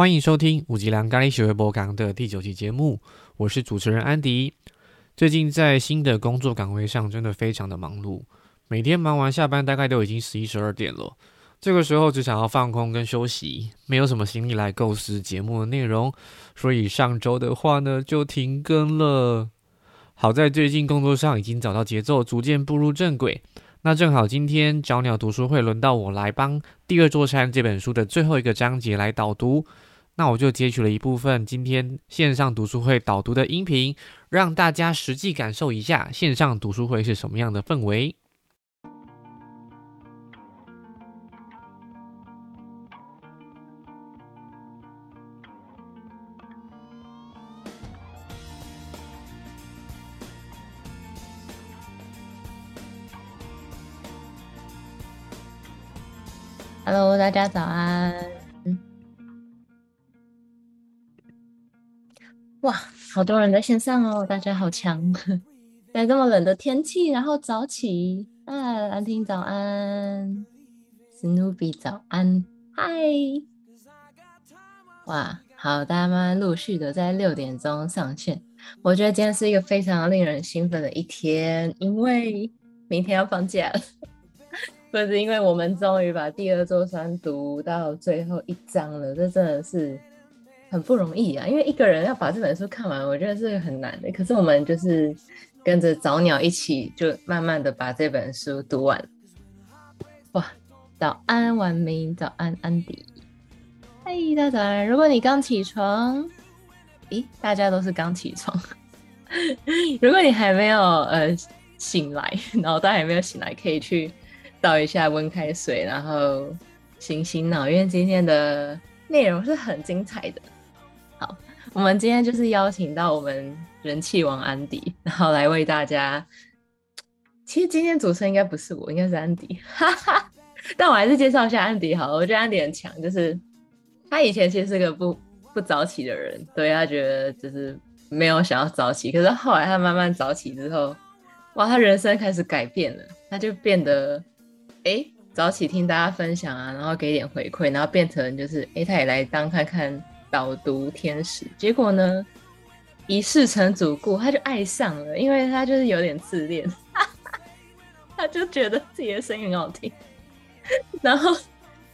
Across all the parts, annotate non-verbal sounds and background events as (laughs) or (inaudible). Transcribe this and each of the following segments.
欢迎收听五吉良咖喱学会播港的第九期节目，我是主持人安迪。最近在新的工作岗位上，真的非常的忙碌，每天忙完下班大概都已经十一十二点了。这个时候只想要放空跟休息，没有什么心力来构思节目的内容，所以上周的话呢就停更了。好在最近工作上已经找到节奏，逐渐步入正轨。那正好今天找鸟读书会轮到我来帮《第二座山》这本书的最后一个章节来导读，那我就截取了一部分今天线上读书会导读的音频，让大家实际感受一下线上读书会是什么样的氛围。Hello，大家早安。哇，好多人在线上哦，大家好强！在这么冷的天气，然后早起。啊，兰亭早安史努比早安，嗨！哇，好，大家慢慢陆续的在六点钟上线。我觉得今天是一个非常令人兴奋的一天，因为明天要放假了。不是因为我们终于把第二座山读到最后一章了，这真的是很不容易啊！因为一个人要把这本书看完，我觉得是很难的。可是我们就是跟着早鸟一起，就慢慢的把这本书读完。哇！早安，晚明，早安，安迪。嗨，大家早安！如果你刚起床，咦，大家都是刚起床。(laughs) 如果你还没有呃醒来，脑袋还没有醒来，可以去。倒一下温开水，然后醒醒脑，因为今天的内容是很精彩的。(laughs) 我们今天就是邀请到我们人气王安迪，然后来为大家。其实今天主持人应该不是我，应该是安迪，哈哈。但我还是介绍一下安迪好了。我觉得安迪很强，就是他以前其实是个不不早起的人，对他觉得就是没有想要早起，可是后来他慢慢早起之后，哇，他人生开始改变了，他就变得。哎，早起听大家分享啊，然后给点回馈，然后变成就是哎，他也来当看看导读天使。结果呢，一试成主顾，他就爱上了，因为他就是有点自恋，(laughs) 他就觉得自己的声音很好听。然后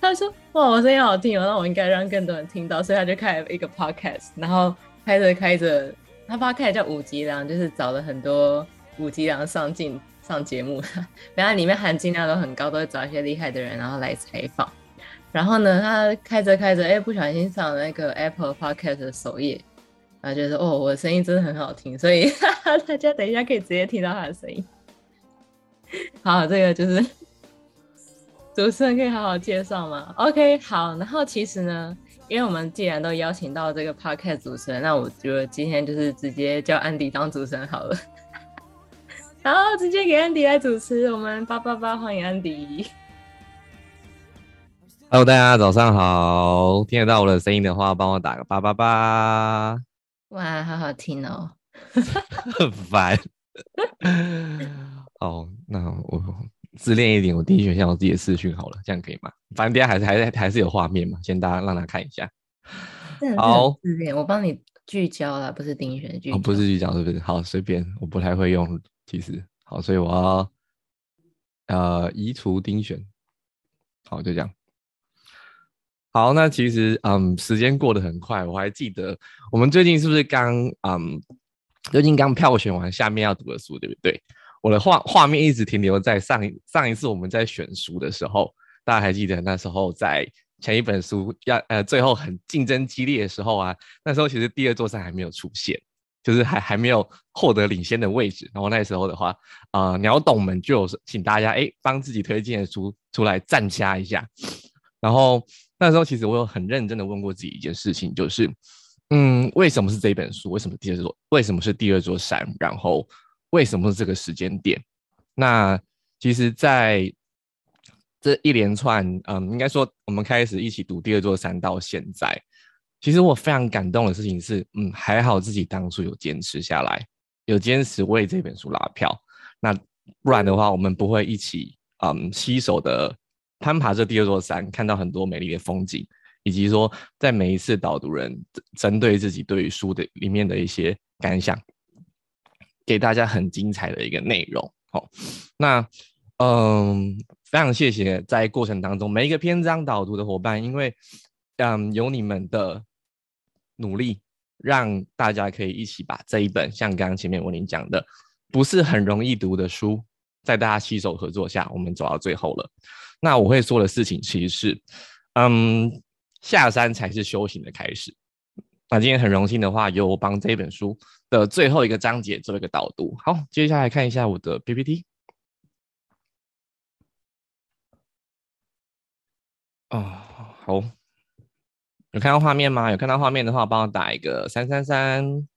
他说：“哇，我声音好听哦，那我应该让更多人听到。”所以他就开了一个 podcast，然后开着开着，他 podcast 叫五吉良，就是找了很多五吉良上镜。上节目，(laughs) 然后里面含金量都很高，都会找一些厉害的人，然后来采访。然后呢，他开着开着，哎，不小心上了那个 Apple Podcast 的首页，然后觉得哦，我的声音真的很好听，所以 (laughs) 大家等一下可以直接听到他的声音。好，这个就是主持人可以好好介绍吗？OK，好。然后其实呢，因为我们既然都邀请到这个 Podcast 主持人，那我觉得今天就是直接叫安迪当主持人好了。(laughs) 然后直接给安迪来主持，我们八八八欢迎安迪。Hello，大家早上好，听得到我的声音的话，帮我打个八八八。哇，好好听哦。很烦。哦，那我自恋一点，我第一选项我自己的视讯好了，这样可以吗？反正大家还是还是还是有画面嘛，先大家让他看一下。好，自恋，我帮你聚焦了，不是丁选聚焦，不是聚焦，是不是？好，随便，我不太会用。其实好，所以我要呃移除丁选，好就这样。好，那其实嗯时间过得很快，我还记得我们最近是不是刚嗯最近刚票选完下面要读的书，对不对？我的画画面一直停留在上一上一次我们在选书的时候，大家还记得那时候在前一本书要呃最后很竞争激烈的时候啊，那时候其实第二座山还没有出现。就是还还没有获得领先的位置，然后那时候的话，啊，鸟董们就有请大家哎帮自己推荐的书出来赞加一下。然后那时候其实我有很认真的问过自己一件事情，就是，嗯，为什么是这一本书？为什么第二座？为什么是第二座山？然后为什么是这个时间点？那其实，在这一连串，嗯，应该说我们开始一起读第二座山到现在。其实我非常感动的事情是，嗯，还好自己当初有坚持下来，有坚持为这本书拉票。那不然的话，我们不会一起，嗯，携手的攀爬这第二座山，看到很多美丽的风景，以及说在每一次导读人针对自己对于书的里面的一些感想，给大家很精彩的一个内容。好，那嗯，非常谢谢在过程当中每一个篇章导读的伙伴，因为嗯有你们的努力，让大家可以一起把这一本像刚刚前面我您讲的不是很容易读的书，在大家携手合作下，我们走到最后了。那我会说的事情其实是，嗯，下山才是修行的开始。那今天很荣幸的话，由我帮这本书的最后一个章节做一个导读。好，接下来看一下我的 PPT。啊，好，有看到画面吗？有看到画面的话，帮我打一个三三三。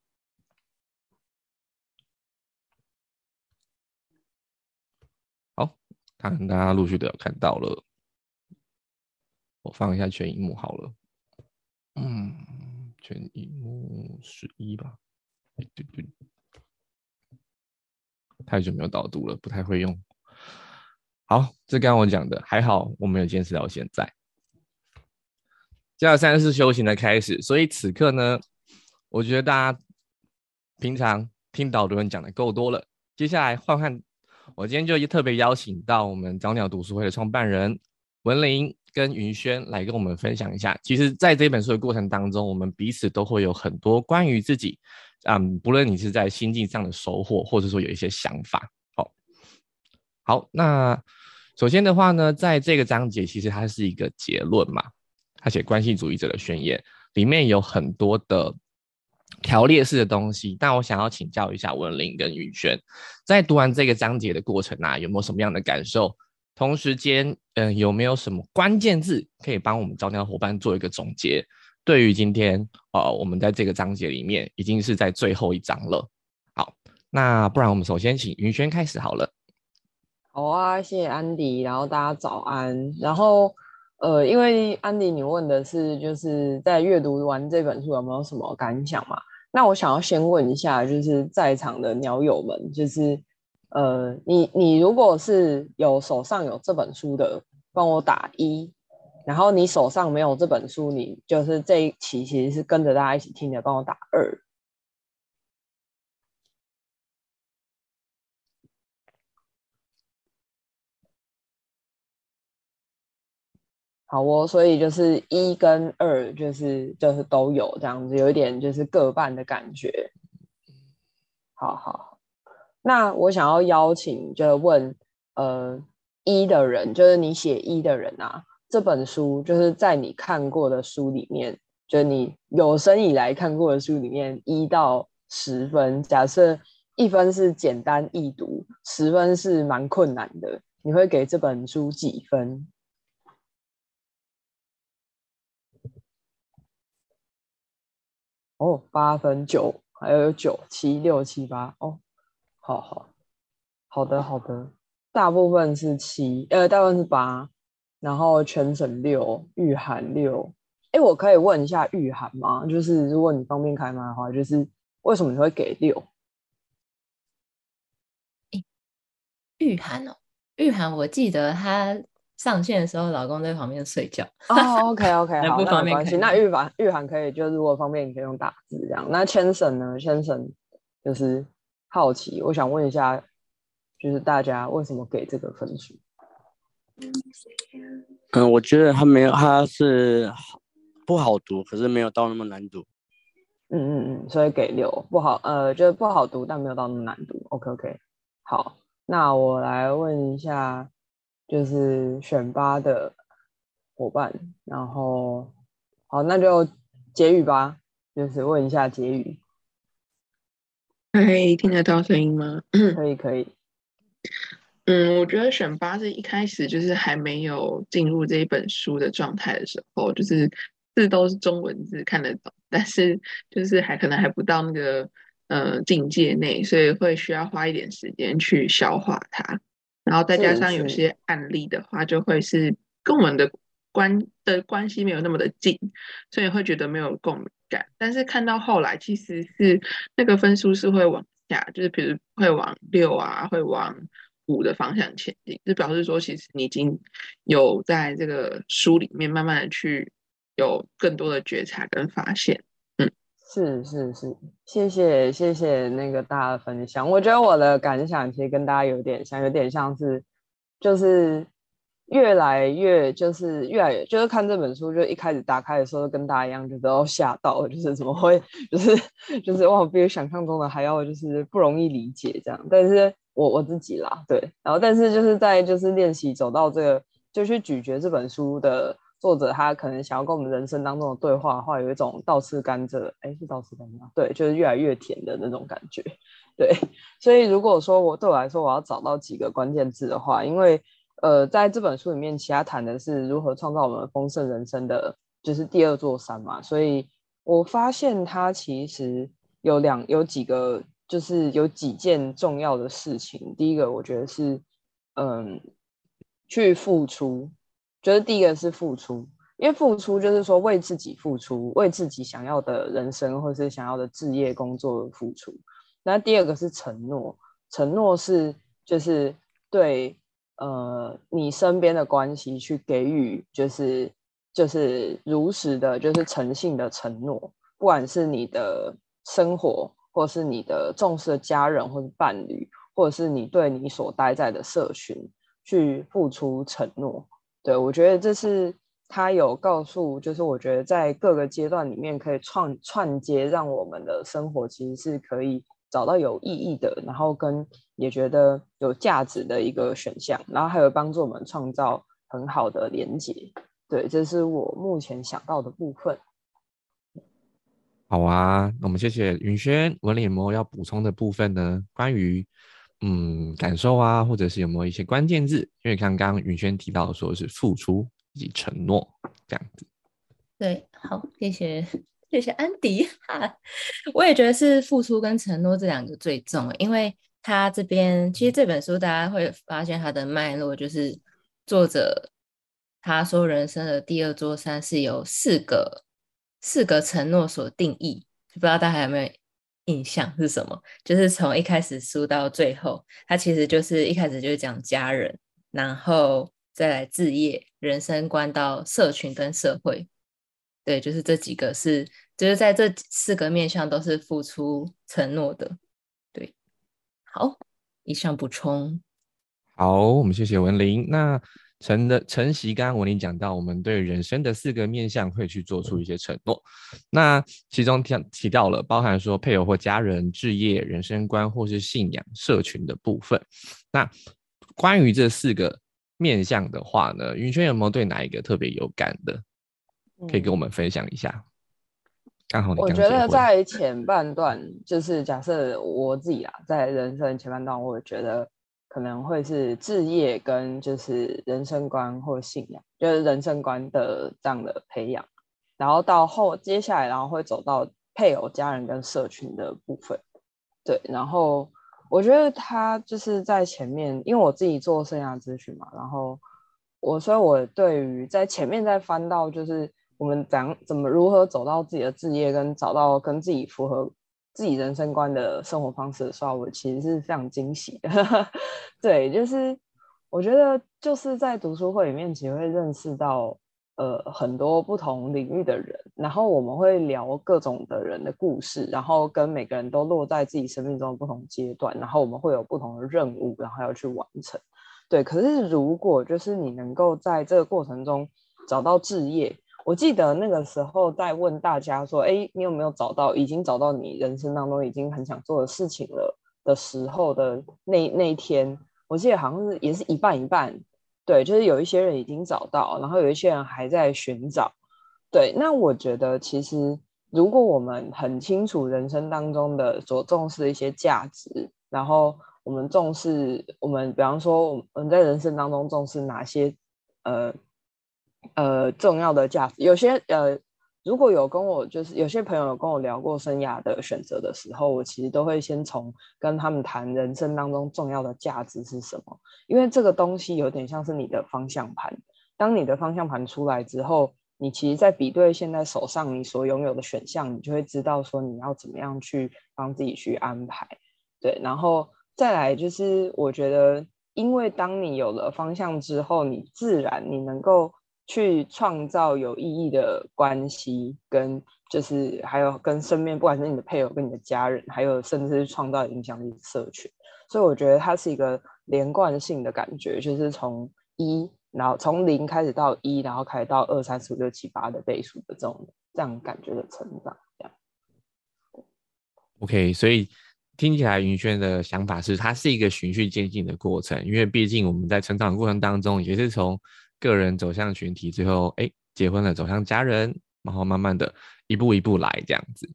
看大家陆续都有看到了。我放一下全荧幕好了。嗯，全荧幕十一吧。对对，太久没有导读了，不太会用。好，这刚刚我讲的，还好我没有坚持到现在。加三是修行的开始，所以此刻呢，我觉得大家平常听导读人讲的够多了。接下来换换，我今天就特别邀请到我们早鸟读书会的创办人文林跟云轩来跟我们分享一下。其实，在这本书的过程当中，我们彼此都会有很多关于自己，嗯，不论你是在心境上的收获，或者说有一些想法。好，好，那首先的话呢，在这个章节，其实它是一个结论嘛。他写关系主义者的宣言，里面有很多的条列式的东西。但我想要请教一下文林跟宇轩，在读完这个章节的过程啊，有没有什么样的感受？同时间，嗯，有没有什么关键字可以帮我们招鸟伙伴做一个总结？对于今天，呃，我们在这个章节里面已经是在最后一章了。好，那不然我们首先请云轩开始好了。好啊，谢谢安迪，然后大家早安，然后。呃，因为安迪，你问的是就是在阅读完这本书有没有什么感想嘛？那我想要先问一下，就是在场的鸟友们，就是呃，你你如果是有手上有这本书的，帮我打一；然后你手上没有这本书，你就是这一期其实是跟着大家一起听的，帮我打二。好哦，所以就是一跟二，就是就是都有这样子，有一点就是各半的感觉。好好，那我想要邀请，就问呃一的人，就是你写一的人啊，这本书就是在你看过的书里面，就是你有生以来看过的书里面，一到十分，假设一分是简单易读，十分是蛮困难的，你会给这本书几分？哦，八分九，还有九七六七八哦，好好好的好的，大部分是七，呃，大部分是八，然后全省六，御寒六。哎，我可以问一下御寒吗？就是如果你方便开麦的话，就是为什么你会给六？御寒哦，御寒，我记得他。上线的时候，老公在旁边睡觉。哦，OK OK，好，(laughs) 那没关系。那玉凡玉涵可以，就如果方便，你可以用打字这样。那千神呢？千神就是好奇，我想问一下，就是大家为什么给这个分数？嗯，我觉得他没有，他是不好读，可是没有到那么难读。嗯嗯嗯，所以给六，不好，呃，就是不好读，但没有到那么难读。OK OK，好，那我来问一下。就是选拔的伙伴，然后好，那就结语吧。就是问一下结语。嗨，听得到声音吗？可以，可以。(coughs) 嗯，我觉得选拔是一开始就是还没有进入这一本书的状态的时候，就是字都是中文字看得懂，但是就是还可能还不到那个呃境界内，所以会需要花一点时间去消化它。然后再加上有些案例的话，就会是跟我们的关的关系没有那么的近，所以会觉得没有共鸣感。但是看到后来，其实是那个分数是会往下，就是比如会往六啊，会往五的方向前进，就表示说其实你已经有在这个书里面慢慢的去有更多的觉察跟发现。是是是，谢谢谢谢那个大家分享。我觉得我的感想其实跟大家有点像，有点像是就是越来越就是越来越就是看这本书，就一开始打开的时候跟大家一样，就都要吓到，就是怎么会就是就是哇，比想象中的还要就是不容易理解这样。但是我我自己啦，对，然后但是就是在就是练习走到这个，就去咀嚼这本书的。作者他可能想要跟我们人生当中的对话的话，有一种倒吃甘蔗，哎，是倒吃甘蔗吗？对，就是越来越甜的那种感觉。对，所以如果说我对我来说，我要找到几个关键字的话，因为呃，在这本书里面，其他谈的是如何创造我们丰盛人生的，就是第二座山嘛。所以我发现它其实有两有几个，就是有几件重要的事情。第一个，我觉得是嗯，去付出。觉得第一个是付出，因为付出就是说为自己付出，为自己想要的人生或是想要的置业工作付出。那第二个是承诺，承诺是就是对呃你身边的关系去给予，就是就是如实的，就是诚信的承诺，不管是你的生活，或是你的重视的家人或者伴侣，或者是你对你所待在的社群去付出承诺。对，我觉得这是他有告诉，就是我觉得在各个阶段里面可以串串接，让我们的生活其实是可以找到有意义的，然后跟也觉得有价值的一个选项，然后还有帮助我们创造很好的连接。对，这是我目前想到的部分。好啊，那我们谢谢云轩文脸膜要补充的部分呢，关于。嗯，感受啊，或者是有没有一些关键字？因为刚刚云轩提到说是付出以及承诺这样子。对，好，谢谢谢谢安迪哈。我也觉得是付出跟承诺这两个最重，因为他这边其实这本书大家会发现它的脉络就是作者他说人生的第二座山是由四个四个承诺所定义，不知道大家有没有？印象是什么？就是从一开始输到最后，它其实就是一开始就是讲家人，然后再来置业、人生观到社群跟社会。对，就是这几个是，就是在这四个面向都是付出承诺的。对，好，以上补充。好，我们谢谢文玲。那。陈的陈习，刚刚我跟你讲到，我们对人生的四个面向会去做出一些承诺。那其中提提到了，包含说配偶或家人、置业、人生观或是信仰、社群的部分。那关于这四个面向的话呢，云轩有没有对哪一个特别有感的？可以跟我们分享一下。刚好我觉得在前半段，就是假设我自己啊，在人生前半段，我觉得。可能会是置业跟就是人生观或信仰，就是人生观的这样的培养，然后到后接下来，然后会走到配偶、家人跟社群的部分。对，然后我觉得他就是在前面，因为我自己做生涯咨询嘛，然后我所以，我对于在前面再翻到就是我们怎怎么如何走到自己的置业，跟找到跟自己符合。自己人生观的生活方式的时候，我其实是非常惊喜的。(laughs) 对，就是我觉得就是在读书会里面，其实会认识到呃很多不同领域的人，然后我们会聊各种的人的故事，然后跟每个人都落在自己生命中的不同阶段，然后我们会有不同的任务，然后要去完成。对，可是如果就是你能够在这个过程中找到置业。我记得那个时候在问大家说：“哎，你有没有找到已经找到你人生当中已经很想做的事情了？”的时候的那那一天，我记得好像是也是一半一半。对，就是有一些人已经找到，然后有一些人还在寻找。对，那我觉得其实如果我们很清楚人生当中的所重视的一些价值，然后我们重视我们，比方说我们在人生当中重视哪些呃。呃，重要的价值，有些呃，如果有跟我就是有些朋友跟我聊过生涯的选择的时候，我其实都会先从跟他们谈人生当中重要的价值是什么，因为这个东西有点像是你的方向盘。当你的方向盘出来之后，你其实，在比对现在手上你所拥有的选项，你就会知道说你要怎么样去帮自己去安排。对，然后再来就是我觉得，因为当你有了方向之后，你自然你能够。去创造有意义的关系，跟就是还有跟身边不管是你的配偶、跟你的家人，还有甚至是创造影响力的社群。所以我觉得它是一个连贯性的感觉，就是从一，然后从零开始到一，然后开始到二、三、四、五、六、七、八的倍数的这种这样感觉的成长，这样。OK，所以听起来云轩的想法是，它是一个循序渐进的过程，因为毕竟我们在成长过程当中，也是从个人走向群体，最后哎结婚了走向家人，然后慢慢的一步一步来这样子。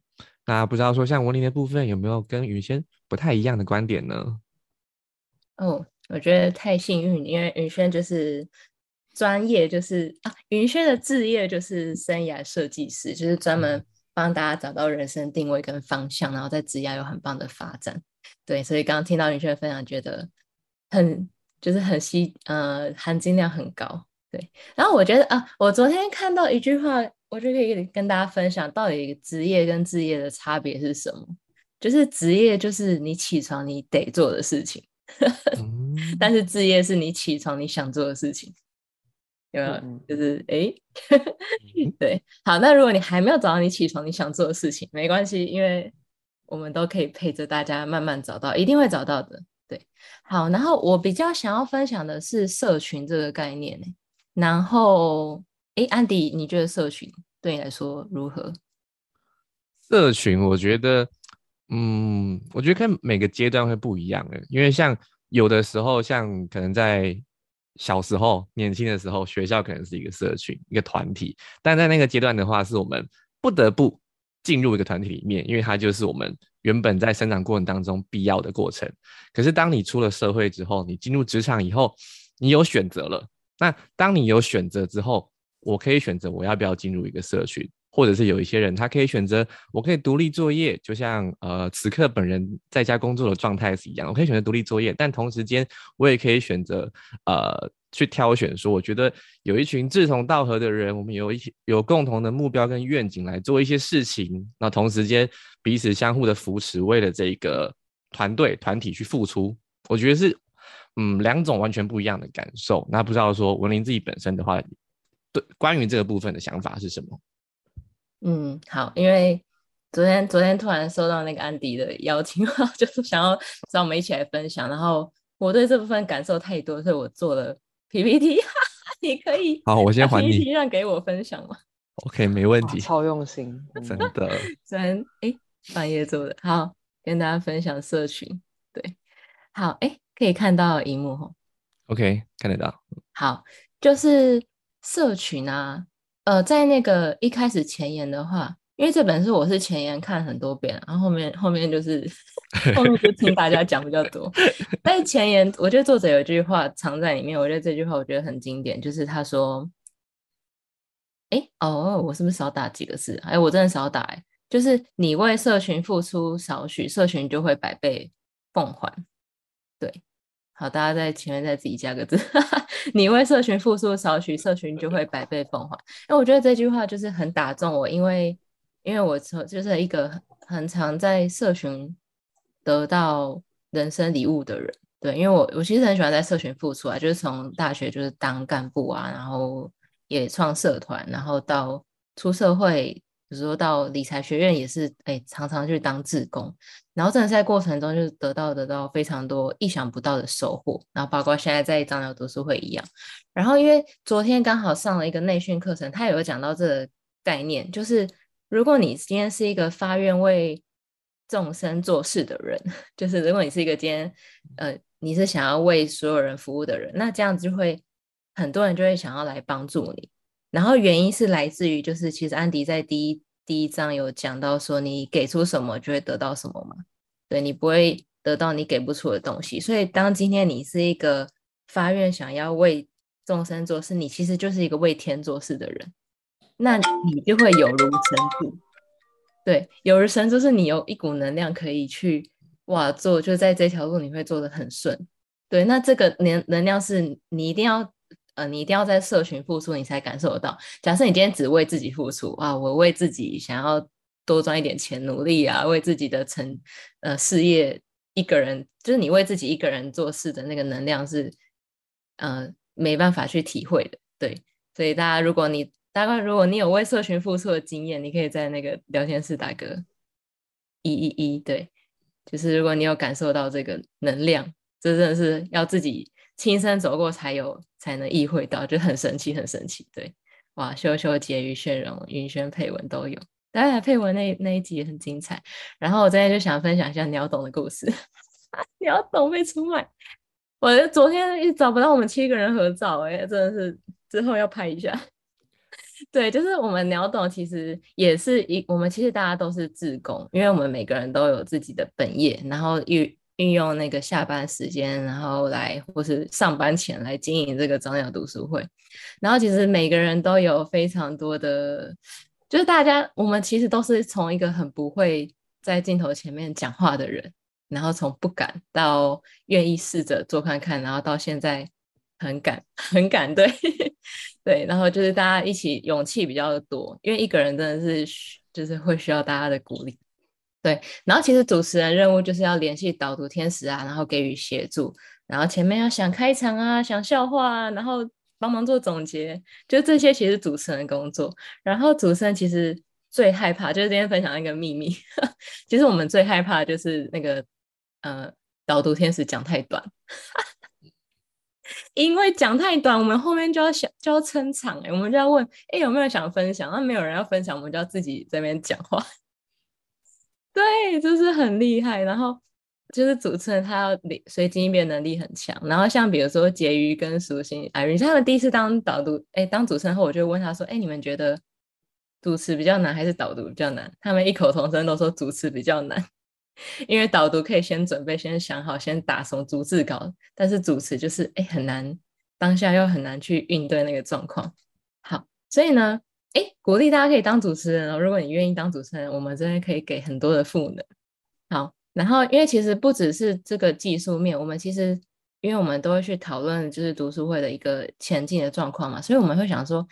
那不知道说像文林的部分有没有跟云轩不太一样的观点呢？哦，我觉得太幸运，因为云轩就是专业，就是啊，云轩的职业就是生涯设计师，就是专门帮大家找到人生定位跟方向，然后在职业有很棒的发展。对，所以刚刚听到云轩的分享，觉得很就是很吸，呃，含金量很高。对，然后我觉得啊，我昨天看到一句话，我就可以跟大家分享，到底职业跟置业的差别是什么？就是职业就是你起床你得做的事情。嗯但是置业是你起床你想做的事情，有没有？嗯就是诶，(laughs) 对，好，那如果你还没有找到你起床你想做的事情，没关系，因为我们都可以陪着大家慢慢找到，一定会找到的。对，好，然后我比较想要分享的是社群这个概念呢。然后，诶，安迪，你觉得社群对你来说如何？社群，我觉得，嗯，我觉得看每个阶段会不一样的，因为像有的时候，像可能在小时候、年轻的时候，学校可能是一个社群、一个团体，但在那个阶段的话，是我们不得不进入一个团体里面，因为它就是我们原本在生长过程当中必要的过程。可是当你出了社会之后，你进入职场以后，你有选择了。那当你有选择之后，我可以选择我要不要进入一个社群，或者是有一些人他可以选择我可以独立作业，就像呃此刻本人在家工作的状态是一样，我可以选择独立作业，但同时间我也可以选择呃去挑选说，我觉得有一群志同道合的人，我们有一些有共同的目标跟愿景来做一些事情，那同时间彼此相互的扶持，为了这个团队团体去付出，我觉得是。嗯，两种完全不一样的感受。那不知道说文林自己本身的话，对关于这个部分的想法是什么？嗯，好，因为昨天昨天突然收到那个安迪的邀请，(laughs) 就是想要找我们一起来分享。然后我对这部分感受太多，所以我做了 PPT。(laughs) 你可以好，我先还你 PPT 让给我分享吗？OK，没问题。超用心，嗯真的，(laughs) 虽然哎半夜做的，好跟大家分享社群。对，好哎，可以看到荧幕吼。OK 看得到。好，就是社群啊，呃，在那个一开始前言的话，因为这本书我是前言看很多遍，然后后面后面就是 (laughs) 后面就听大家讲比较多。但是前言，我觉得作者有一句话藏在里面，我觉得这句话我觉得很经典，就是他说：“哎，哦，我是不是少打几个字？哎，我真的少打哎，就是你为社群付出少许，社群就会百倍奉还。”对。好，大家在前面再自己加个字。(laughs) 你为社群付出少许，社群就会百倍奉还。因为我觉得这句话就是很打中我，因为因为我从就是一个很常在社群得到人生礼物的人。对，因为我我其实很喜欢在社群付出啊，就是从大学就是当干部啊，然后也创社团，然后到出社会。比如说到理财学院也是，哎，常常去当志工，然后真的在过程中就得到得到非常多意想不到的收获，然后包括现在在张辽读书会一样。然后因为昨天刚好上了一个内训课程，他有讲到这个概念，就是如果你今天是一个发愿为众生做事的人，(laughs) 就是如果你是一个今天呃你是想要为所有人服务的人，那这样子就会很多人就会想要来帮助你。然后原因是来自于，就是其实安迪在第一第一章有讲到说，你给出什么就会得到什么嘛，对你不会得到你给不出的东西。所以当今天你是一个发愿想要为众生做事，你其实就是一个为天做事的人，那你就会有如神助。对，有如神助是你有一股能量可以去哇做，就在这条路你会做得很顺。对，那这个能能量是你一定要。呃，你一定要在社群付出，你才感受得到。假设你今天只为自己付出啊，我为自己想要多赚一点钱努力啊，为自己的成呃事业一个人，就是你为自己一个人做事的那个能量是呃没办法去体会的。对，所以大家如果你大概如果你有为社群付出的经验，你可以在那个聊天室打个一一一，对，就是如果你有感受到这个能量，这真的是要自己亲身走过才有才能意会到，就很神奇，很神奇，对，哇，修修、婕妤、炫荣、云轩、配文都有，当然配文那那一集也很精彩。然后我今天就想分享一下鸟董的故事，(laughs) 鸟董被出卖，我昨天一找不到我们七个人合照，哎，真的是之后要拍一下。(laughs) 对，就是我们鸟董其实也是一，我们其实大家都是自工，因为我们每个人都有自己的本业，然后运用那个下班时间，然后来或是上班前来经营这个早鸟读书会。然后其实每个人都有非常多的，就是大家我们其实都是从一个很不会在镜头前面讲话的人，然后从不敢到愿意试着做看看，然后到现在。很敢，(laughs) 很敢，对，(laughs) 对，然后就是大家一起勇气比较多，因为一个人真的是就是会需要大家的鼓励，对。然后其实主持人任务就是要联系导读天使啊，然后给予协助，然后前面要想开场啊，想笑话啊，然后帮忙做总结，就这些其实主持人工作。然后主持人其实最害怕就是今天分享一个秘密，(laughs) 其实我们最害怕就是那个呃导读天使讲太短。(laughs) 因为讲太短，我们后面就要想就要撑场哎，我们就要问哎有没有想分享？那没有人要分享，我们就要自己这边讲话。对，就是很厉害。然后就是主持人他要随机应变能力很强。然后像比如说婕妤跟舒心哎，人他们第一次当导读哎当主持人后，我就问他说哎你们觉得主持比较难还是导读比较难？他们异口同声都说主持比较难。因为导读可以先准备，先想好，先打什么逐字稿，但是主持就是哎很难，当下又很难去应对那个状况。好，所以呢，哎，鼓励大家可以当主持人哦。如果你愿意当主持人，我们这边可以给很多的赋能。好，然后因为其实不只是这个技术面，我们其实因为我们都会去讨论就是读书会的一个前进的状况嘛，所以我们会想说。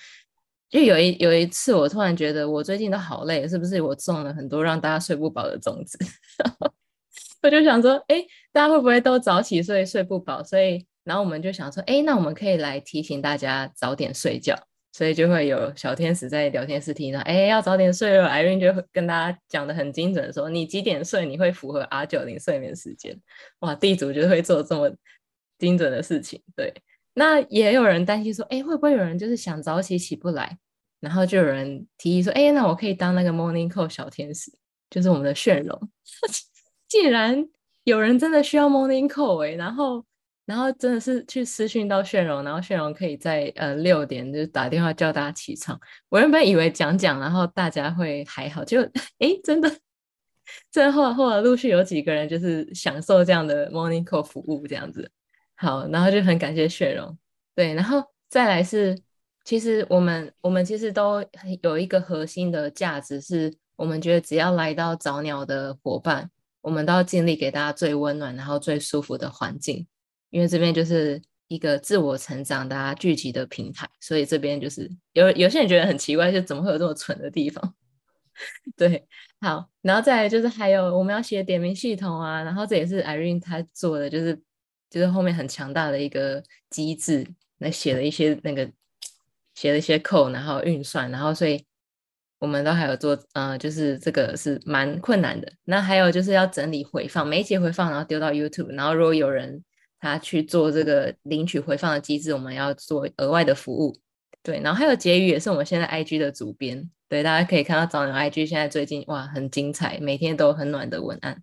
就有一有一次，我突然觉得我最近都好累，是不是我种了很多让大家睡不饱的种子？(laughs) 我就想说，哎，大家会不会都早起睡睡不饱？所以，然后我们就想说，哎，那我们可以来提醒大家早点睡觉。所以就会有小天使在聊天室听到，哎，要早点睡了。Irene 就会跟大家讲的很精准，说你几点睡，你会符合 R 九零睡眠时间。哇，地主就会做这么精准的事情。对，那也有人担心说，哎，会不会有人就是想早起起不来？然后就有人提议说：“哎，那我可以当那个 Morning Call 小天使，就是我们的炫荣。(laughs) 既然有人真的需要 Morning Call，哎，然后，然后真的是去私讯到炫荣，然后炫荣可以在呃六点就打电话叫大家起床。我原本以为讲讲，然后大家会还好，就哎，真的，最后后来陆续有几个人就是享受这样的 Morning Call 服务，这样子。好，然后就很感谢炫荣。对，然后再来是。其实我们我们其实都有一个核心的价值，是我们觉得只要来到早鸟的伙伴，我们都要尽力给大家最温暖然后最舒服的环境，因为这边就是一个自我成长大家聚集的平台，所以这边就是有有些人觉得很奇怪，就怎么会有这么蠢的地方？(laughs) 对，好，然后再来就是还有我们要写点名系统啊，然后这也是 Irene 他做的，就是就是后面很强大的一个机制来写了一些那个。写了一些 code，然后运算，然后所以我们都还有做，呃，就是这个是蛮困难的。那还有就是要整理回放，每一节回放然后丢到 YouTube，然后如果有人他去做这个领取回放的机制，我们要做额外的服务。对，然后还有结语也是我们现在 IG 的主编，对，大家可以看到早鸟 IG 现在最近哇很精彩，每天都很暖的文案。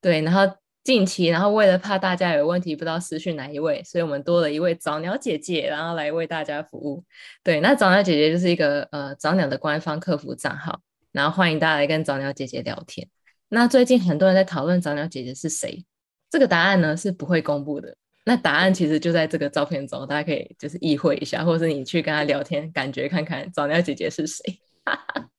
对，然后。近期，然后为了怕大家有问题不知道私讯哪一位，所以我们多了一位早鸟姐姐，然后来为大家服务。对，那早鸟姐姐就是一个呃早鸟的官方客服账号，然后欢迎大家来跟早鸟姐姐聊天。那最近很多人在讨论早鸟姐姐是谁，这个答案呢是不会公布的。那答案其实就在这个照片中，大家可以就是意会一下，或者是你去跟他聊天，感觉看看早鸟姐姐是谁。(laughs)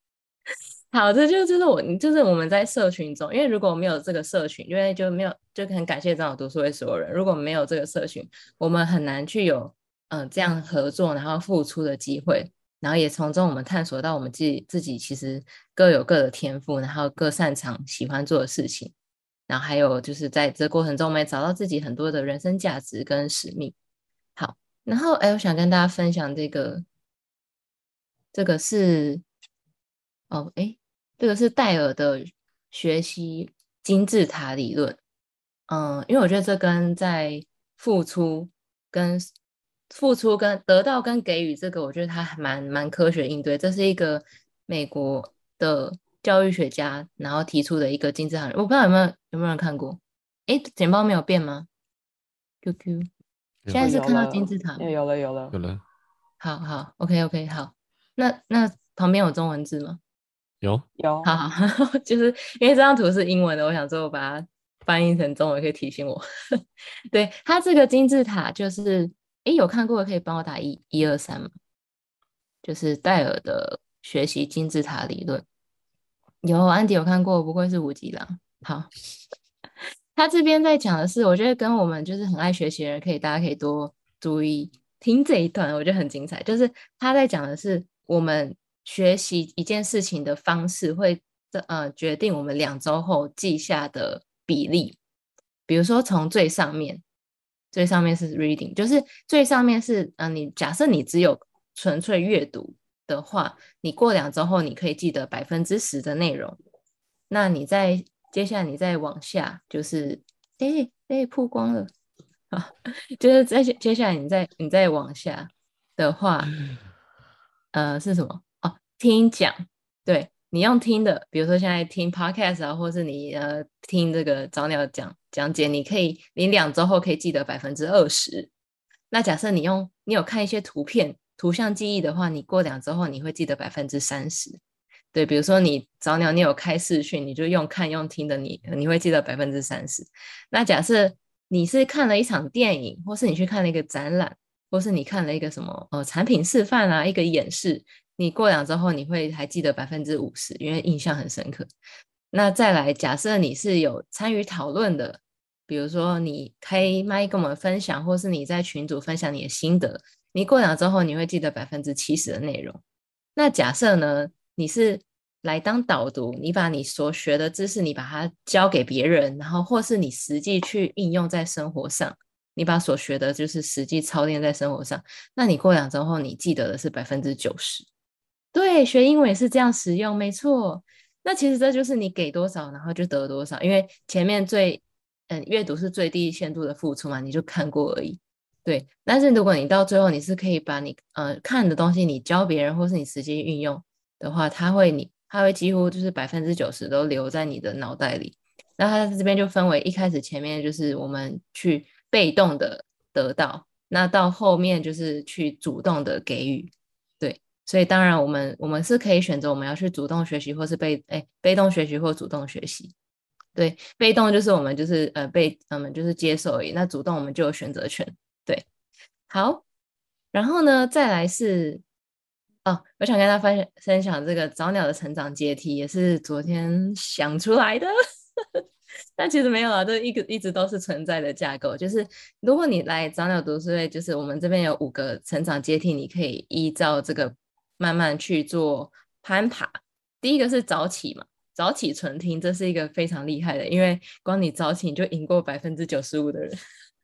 好，这就就是我，就是我们在社群中，因为如果没有这个社群，因为就没有，就很感谢张老读书会所有人。如果没有这个社群，我们很难去有嗯这样合作，然后付出的机会，然后也从中我们探索到我们自己自己其实各有各的天赋，然后各擅长喜欢做的事情，然后还有就是在这过程中，我们也找到自己很多的人生价值跟使命。好，然后哎，我想跟大家分享这个这个是哦，诶，这个是戴尔的学习金字塔理论。嗯，因为我觉得这跟在付出跟付出跟得到跟给予这个，我觉得它还蛮蛮科学应对。这是一个美国的教育学家然后提出的一个金字塔，我不知道有没有有没有人看过？诶，简报没有变吗？QQ，现在是看到金字塔吗，有了有了有了，好好，OK OK，好。那那旁边有中文字吗？有有，好好，(laughs) 就是因为这张图是英文的，我想说我把它翻译成中文可以提醒我。(laughs) 对，它这个金字塔就是，诶，有看过的可以帮我打一一二三吗？就是戴尔的学习金字塔理论。有安迪有看过，不愧是五级狼。好，(laughs) 他这边在讲的是，我觉得跟我们就是很爱学习的人，可以大家可以多注意听这一段，我觉得很精彩。就是他在讲的是我们学习一件事情的方式会呃决定我们两周后记下的比例。比如说从最上面，最上面是 reading，就是最上面是嗯、呃，你假设你只有纯粹阅读的话，你过两周后你可以记得百分之十的内容。那你再接下来你再往下，就是哎哎曝光了啊，(laughs) 就是在接下来你再你再往下的话，呃是什么？哦，听讲，对你用听的，比如说现在听 podcast 啊，或是你呃听这个早鸟讲讲解，你可以你两周后可以记得百分之二十。那假设你用你有看一些图片图像记忆的话，你过两周后你会记得百分之三十。对，比如说你早鸟你有开视讯，你就用看用听的你，你会记得百分之三十。那假设你是看了一场电影，或是你去看了一个展览，或是你看了一个什么呃产品示范啊，一个演示，你过两周后你会还记得百分之五十，因为印象很深刻。那再来，假设你是有参与讨论的，比如说你开麦跟我们分享，或是你在群组分享你的心得，你过两周后你会记得百分之七十的内容。那假设呢，你是来当导读，你把你所学的知识，你把它教给别人，然后或是你实际去应用在生活上，你把所学的就是实际操练在生活上，那你过两周后你记得的是百分之九十。对，学英文也是这样使用，没错。那其实这就是你给多少，然后就得多少，因为前面最嗯阅读是最低限度的付出嘛，你就看过而已。对，但是如果你到最后你是可以把你呃看的东西你教别人，或是你实际运用的话，它会你它会几乎就是百分之九十都留在你的脑袋里。那它这边就分为一开始前面就是我们去被动的得到，那到后面就是去主动的给予。对，所以当然我们我们是可以选择我们要去主动学习，或是被哎被动学习或主动学习。对，被动就是我们就是呃被我们就是接受而已，那主动我们就有选择权。对，好，然后呢，再来是哦，我想跟大家分享分享这个早鸟的成长阶梯，也是昨天想出来的，(laughs) 但其实没有啊，这一个一直都是存在的架构。就是如果你来早鸟读书会，就是我们这边有五个成长阶梯，你可以依照这个慢慢去做攀爬。第一个是早起嘛。早起纯听，这是一个非常厉害的，因为光你早起你就赢过百分之九十五的人。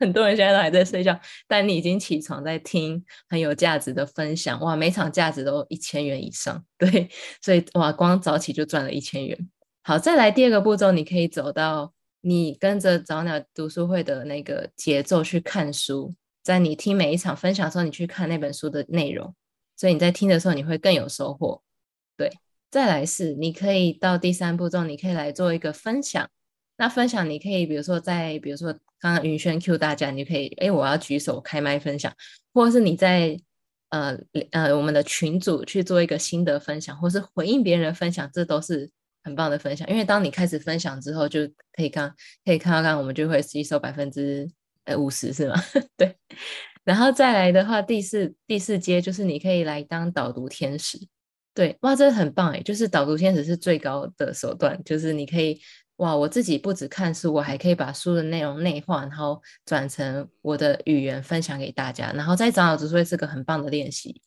很多人现在都还在睡觉，但你已经起床在听很有价值的分享，哇，每场价值都一千元以上，(laughs) 对，所以哇，光早起就赚了一千元。好，再来第二个步骤，你可以走到你跟着早鸟读书会的那个节奏去看书，在你听每一场分享的时候，你去看那本书的内容，所以你在听的时候你会更有收获，对。再来是，你可以到第三步骤，你可以来做一个分享。那分享你可以，比如说在，比如说刚刚云轩 Q 大家，你可以，哎，我要举手开麦分享，或者是你在呃呃我们的群组去做一个心得分享，或是回应别人的分享，这都是很棒的分享。因为当你开始分享之后，就可以看可以看到，刚我们就会吸收百分之呃五十是吗？(laughs) 对。然后再来的话，第四第四阶就是你可以来当导读天使。对，哇，这很棒哎！就是导读天使是最高的手段，就是你可以哇，我自己不止看书，我还可以把书的内容内化，然后转成我的语言分享给大家。然后在长老读书会是个很棒的练习，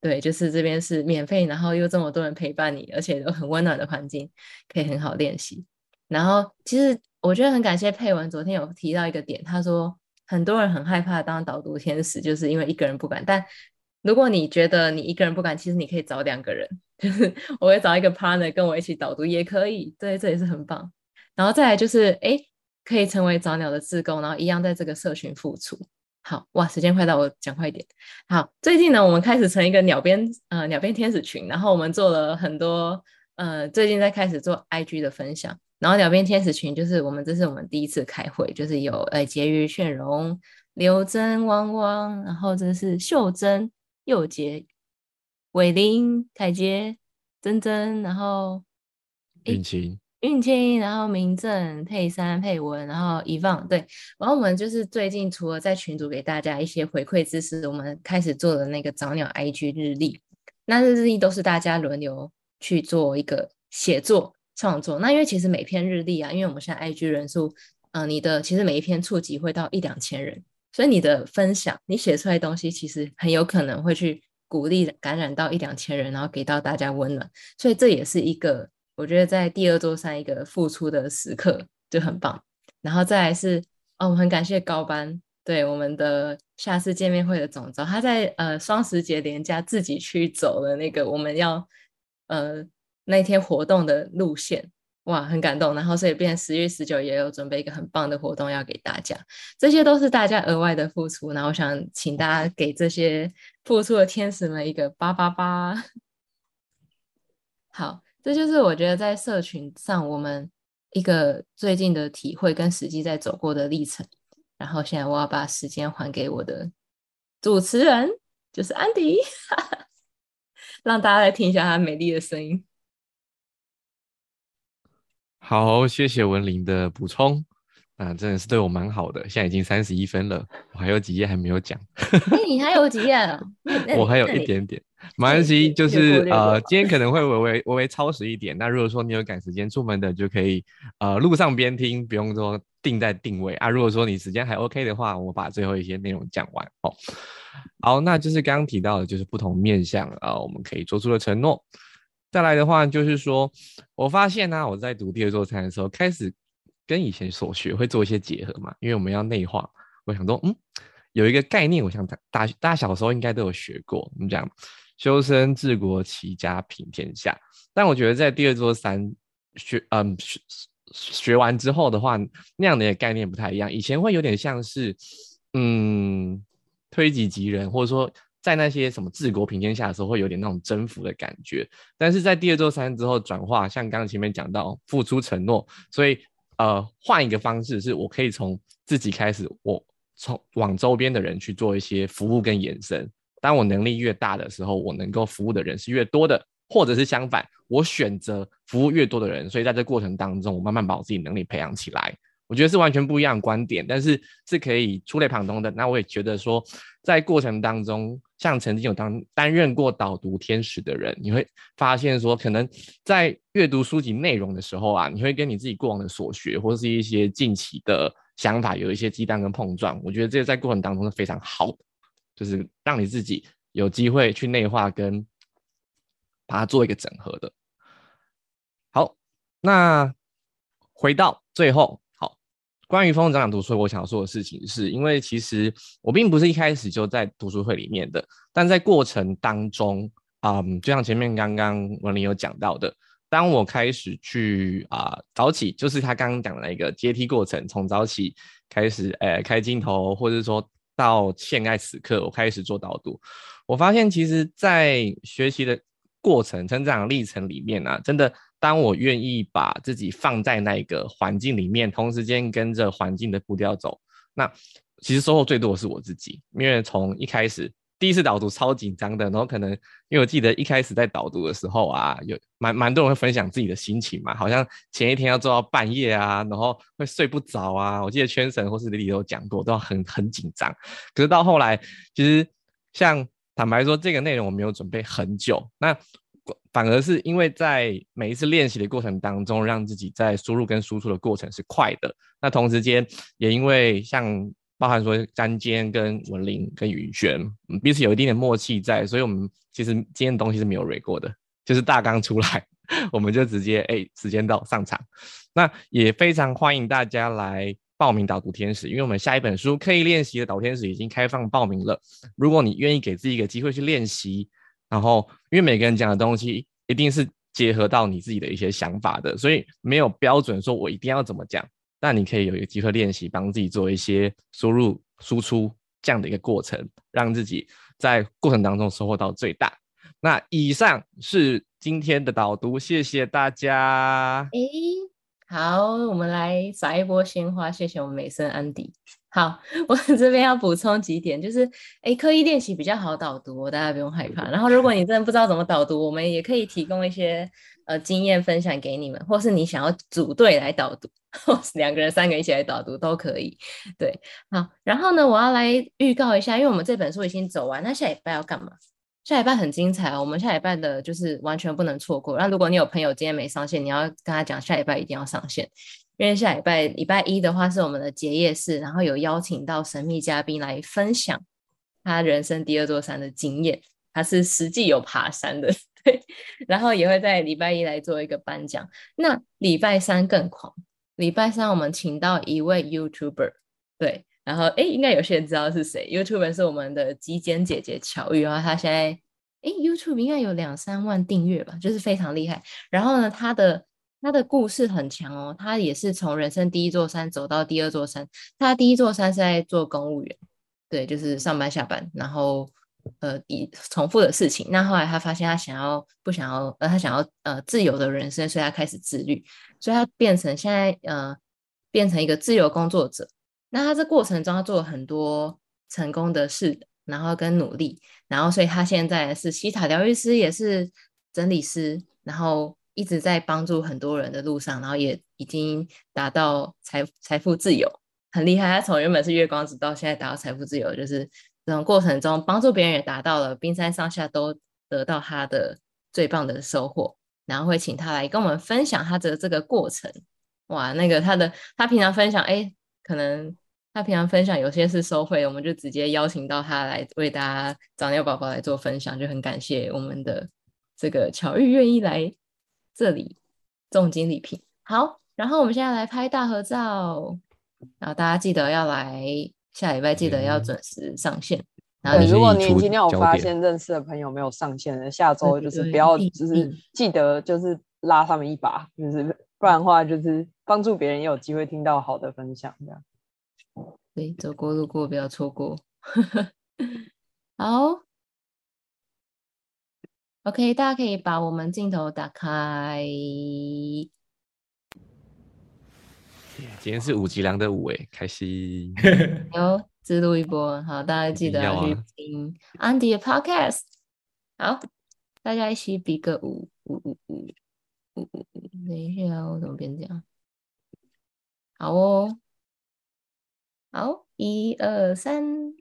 对，就是这边是免费，然后又这么多人陪伴你，而且都很温暖的环境，可以很好练习。然后其实我觉得很感谢佩文昨天有提到一个点，他说很多人很害怕当导读天使，就是因为一个人不敢，但如果你觉得你一个人不敢，其实你可以找两个人，就是我会找一个 partner 跟我一起导读也可以，对，这也是很棒。然后再来就是，哎，可以成为早鸟的志工，然后一样在这个社群付出。好哇，时间快到，我讲快一点。好，最近呢，我们开始成一个鸟边呃鸟边天使群，然后我们做了很多呃，最近在开始做 IG 的分享。然后鸟边天使群就是我们这是我们第一次开会，就是有呃婕妤、炫荣、刘真、汪汪，然后这是秀珍、佑杰、伟林、凯杰、珍珍，然后运晴。运清，然后明正、佩珊、佩文，然后遗忘，对，然后我们就是最近除了在群组给大家一些回馈知识，我们开始做的那个早鸟 IG 日历，那日历都是大家轮流去做一个写作创作。那因为其实每篇日历啊，因为我们现在 IG 人数，嗯，你的其实每一篇触及会到一两千人，所以你的分享，你写出来的东西，其实很有可能会去鼓励感染到一两千人，然后给到大家温暖，所以这也是一个。我觉得在第二座山一个付出的时刻就很棒，然后再来是哦，我很感谢高班对我们的下次见面会的总召，他在呃双十节连假自己去走了那个我们要呃那天活动的路线，哇，很感动。然后所以变十月十九也有准备一个很棒的活动要给大家，这些都是大家额外的付出。然后想请大家给这些付出的天使们一个八八八，(laughs) 好。这就是我觉得在社群上我们一个最近的体会跟实际在走过的历程。然后现在我要把时间还给我的主持人，就是安迪，(laughs) 让大家来听一下他美丽的声音。好，谢谢文林的补充。啊，真的是对我蛮好的。现在已经三十一分了，我还有几页还没有讲。(laughs) 你还有几页啊？我还有一点点，没关系。就是呃，今天可能会微微微微超时一点。那如果说你有赶时间出门的，就可以呃路上边听，不用说定在定位啊。如果说你时间还 OK 的话，我把最后一些内容讲完哦。好，那就是刚刚提到的，就是不同面向啊，我们可以做出的承诺。再来的话，就是说我发现呢，我在读第二座餐的时候开始。跟以前所学会做一些结合嘛，因为我们要内化。我想说，嗯，有一个概念，我想大大大小时候应该都有学过。我们讲修身治国齐家平天下，但我觉得在第二座山学，嗯，学学完之后的话，那样的概念不太一样。以前会有点像是，嗯，推己及人，或者说在那些什么治国平天下的时候，会有点那种征服的感觉。但是在第二座山之后转化，像刚刚前面讲到付出承诺，所以。呃，换一个方式，是我可以从自己开始，我从往周边的人去做一些服务跟延伸。当我能力越大的时候，我能够服务的人是越多的，或者是相反，我选择服务越多的人。所以在这过程当中，我慢慢把我自己能力培养起来。我觉得是完全不一样的观点，但是是可以触类旁通的。那我也觉得说，在过程当中，像曾经有当担任过导读天使的人，你会发现说，可能在阅读书籍内容的时候啊，你会跟你自己过往的所学，或者是一些近期的想法，有一些激荡跟碰撞。我觉得这个在过程当中是非常好的，就是让你自己有机会去内化跟把它做一个整合的。好，那回到最后。关于风筝长读书会，我想要说的事情是，因为其实我并不是一开始就在读书会里面的，但在过程当中，嗯，就像前面刚刚文林有讲到的，当我开始去啊早起，就是他刚刚讲的那个阶梯过程，从早起开始，诶，开镜头，或者说到现在此刻，我开始做导读，我发现其实，在学习的过程、成长历程里面呢，真的。当我愿意把自己放在那个环境里面，同时间跟着环境的步调走，那其实收获最多的是我自己。因为从一开始第一次导读超紧张的，然后可能因为我记得一开始在导读的时候啊，有蛮蛮多人会分享自己的心情嘛，好像前一天要做到半夜啊，然后会睡不着啊。我记得圈神或是李李都讲过，都很很紧张。可是到后来，其实像坦白说，这个内容我没有准备很久，那。反而是因为在每一次练习的过程当中，让自己在输入跟输出的过程是快的。那同时间也因为像包含说詹坚跟文林跟云轩彼此有一定的默契在，所以我们其实今天的东西是没有 r e 过的，就是大纲出来，(laughs) 我们就直接哎时间到上场。那也非常欢迎大家来。报名导读天使，因为我们下一本书刻意练习的导天使已经开放报名了。如果你愿意给自己一个机会去练习，然后因为每个人讲的东西一定是结合到你自己的一些想法的，所以没有标准说我一定要怎么讲。但你可以有一个机会练习，帮自己做一些输入输出这样的一个过程，让自己在过程当中收获到最大。那以上是今天的导读，谢谢大家。诶，好，我们来撒一波鲜花，谢谢我们美声安迪。好，我这边要补充几点，就是诶，刻意练习比较好导读，大家不用害怕。然后，如果你真的不知道怎么导读，我们也可以提供一些呃经验分享给你们，或是你想要组队来导读，(laughs) 或是两个人、三个一起来导读都可以。对，好，然后呢，我要来预告一下，因为我们这本书已经走完，那下礼拜要干嘛？下礼拜很精彩哦，我们下礼拜的就是完全不能错过。那如果你有朋友今天没上线，你要跟他讲下礼拜一定要上线，因为下礼拜礼拜一的话是我们的结业式，然后有邀请到神秘嘉宾来分享他人生第二座山的经验，他是实际有爬山的，(laughs) 对，然后也会在礼拜一来做一个颁奖。那礼拜三更狂，礼拜三我们请到一位 YouTuber，对。然后，哎，应该有些人知道是谁。？YouTuber 是我们的极简姐姐巧玉，然后她现在，哎，YouTube 应该有两三万订阅吧，就是非常厉害。然后呢，她的他的故事很强哦，他也是从人生第一座山走到第二座山。他第一座山是在做公务员，对，就是上班下班，然后呃，以重复的事情。那后来他发现他想要不想要，呃，他想要呃自由的人生，所以他开始自律，所以他变成现在呃变成一个自由工作者。那他这过程中，他做了很多成功的事，然后跟努力，然后所以他现在是西塔疗愈师，也是整理师，然后一直在帮助很多人的路上，然后也已经达到财财富自由，很厉害。他从原本是月光族到现在达到财富自由，就是这种过程中帮助别人也达到了，冰山上下都得到他的最棒的收获，然后会请他来跟我们分享他的这个过程。哇，那个他的他平常分享，哎，可能。他平常分享有些是收费，我们就直接邀请到他来为大家找那个宝宝来做分享，就很感谢我们的这个巧遇愿意来这里重金礼品。好，然后我们现在来拍大合照，然后大家记得要来下礼拜记得要准时上线。然后如果你今天有发现认识的朋友没有上线的，下周就是不要就是记得就是拉他们一把，就是不然的话就是帮助别人也有机会听到好的分享这样。对，走过路过不要错过。(laughs) 好，OK，大家可以把我们镜头打开。今天是五吉良的五哎，开心。(laughs) 有自录一波，好，大家记得要去听安迪的 Podcast。好，大家一起比个五五五五五五五。等一下，我怎么变这样？好哦。好，一二三，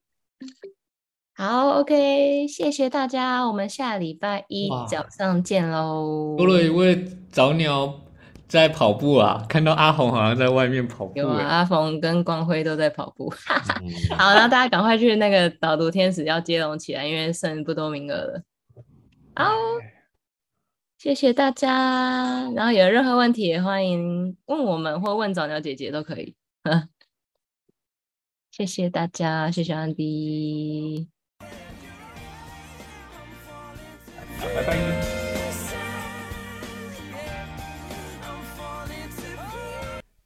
好，OK，谢谢大家，我们下礼拜一早上见喽。多了一位早鸟在跑步啊，看到阿红好像在外面跑步。有啊，阿红跟光辉都在跑步。(laughs) 好，那大家赶快去那个导读天使要接龙起来，因为剩不多名额了。好，谢谢大家，然后有任何问题也欢迎问我们或问早鸟姐姐都可以。(laughs) 谢谢大家，谢谢安迪，拜拜。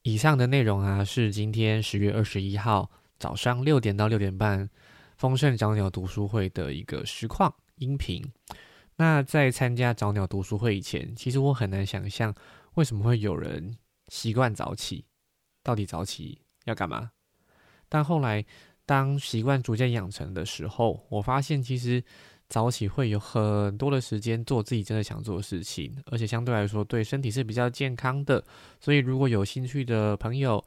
以上的内容啊，是今天十月二十一号早上六点到六点半丰盛早鸟读书会的一个实况音频。那在参加早鸟读书会以前，其实我很难想象为什么会有人习惯早起，到底早起要干嘛？但后来，当习惯逐渐养成的时候，我发现其实早起会有很多的时间做自己真的想做的事情，而且相对来说对身体是比较健康的。所以如果有兴趣的朋友，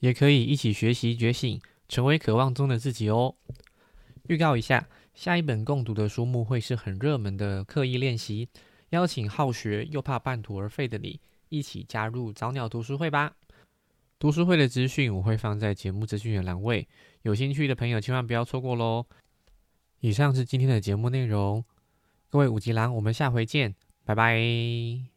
也可以一起学习觉醒，成为渴望中的自己哦。预告一下，下一本共读的书目会是很热门的刻意练习，邀请好学又怕半途而废的你一起加入早鸟读书会吧。读书会的资讯我会放在节目资讯的栏位，有兴趣的朋友千万不要错过喽。以上是今天的节目内容，各位五级狼，我们下回见，拜拜。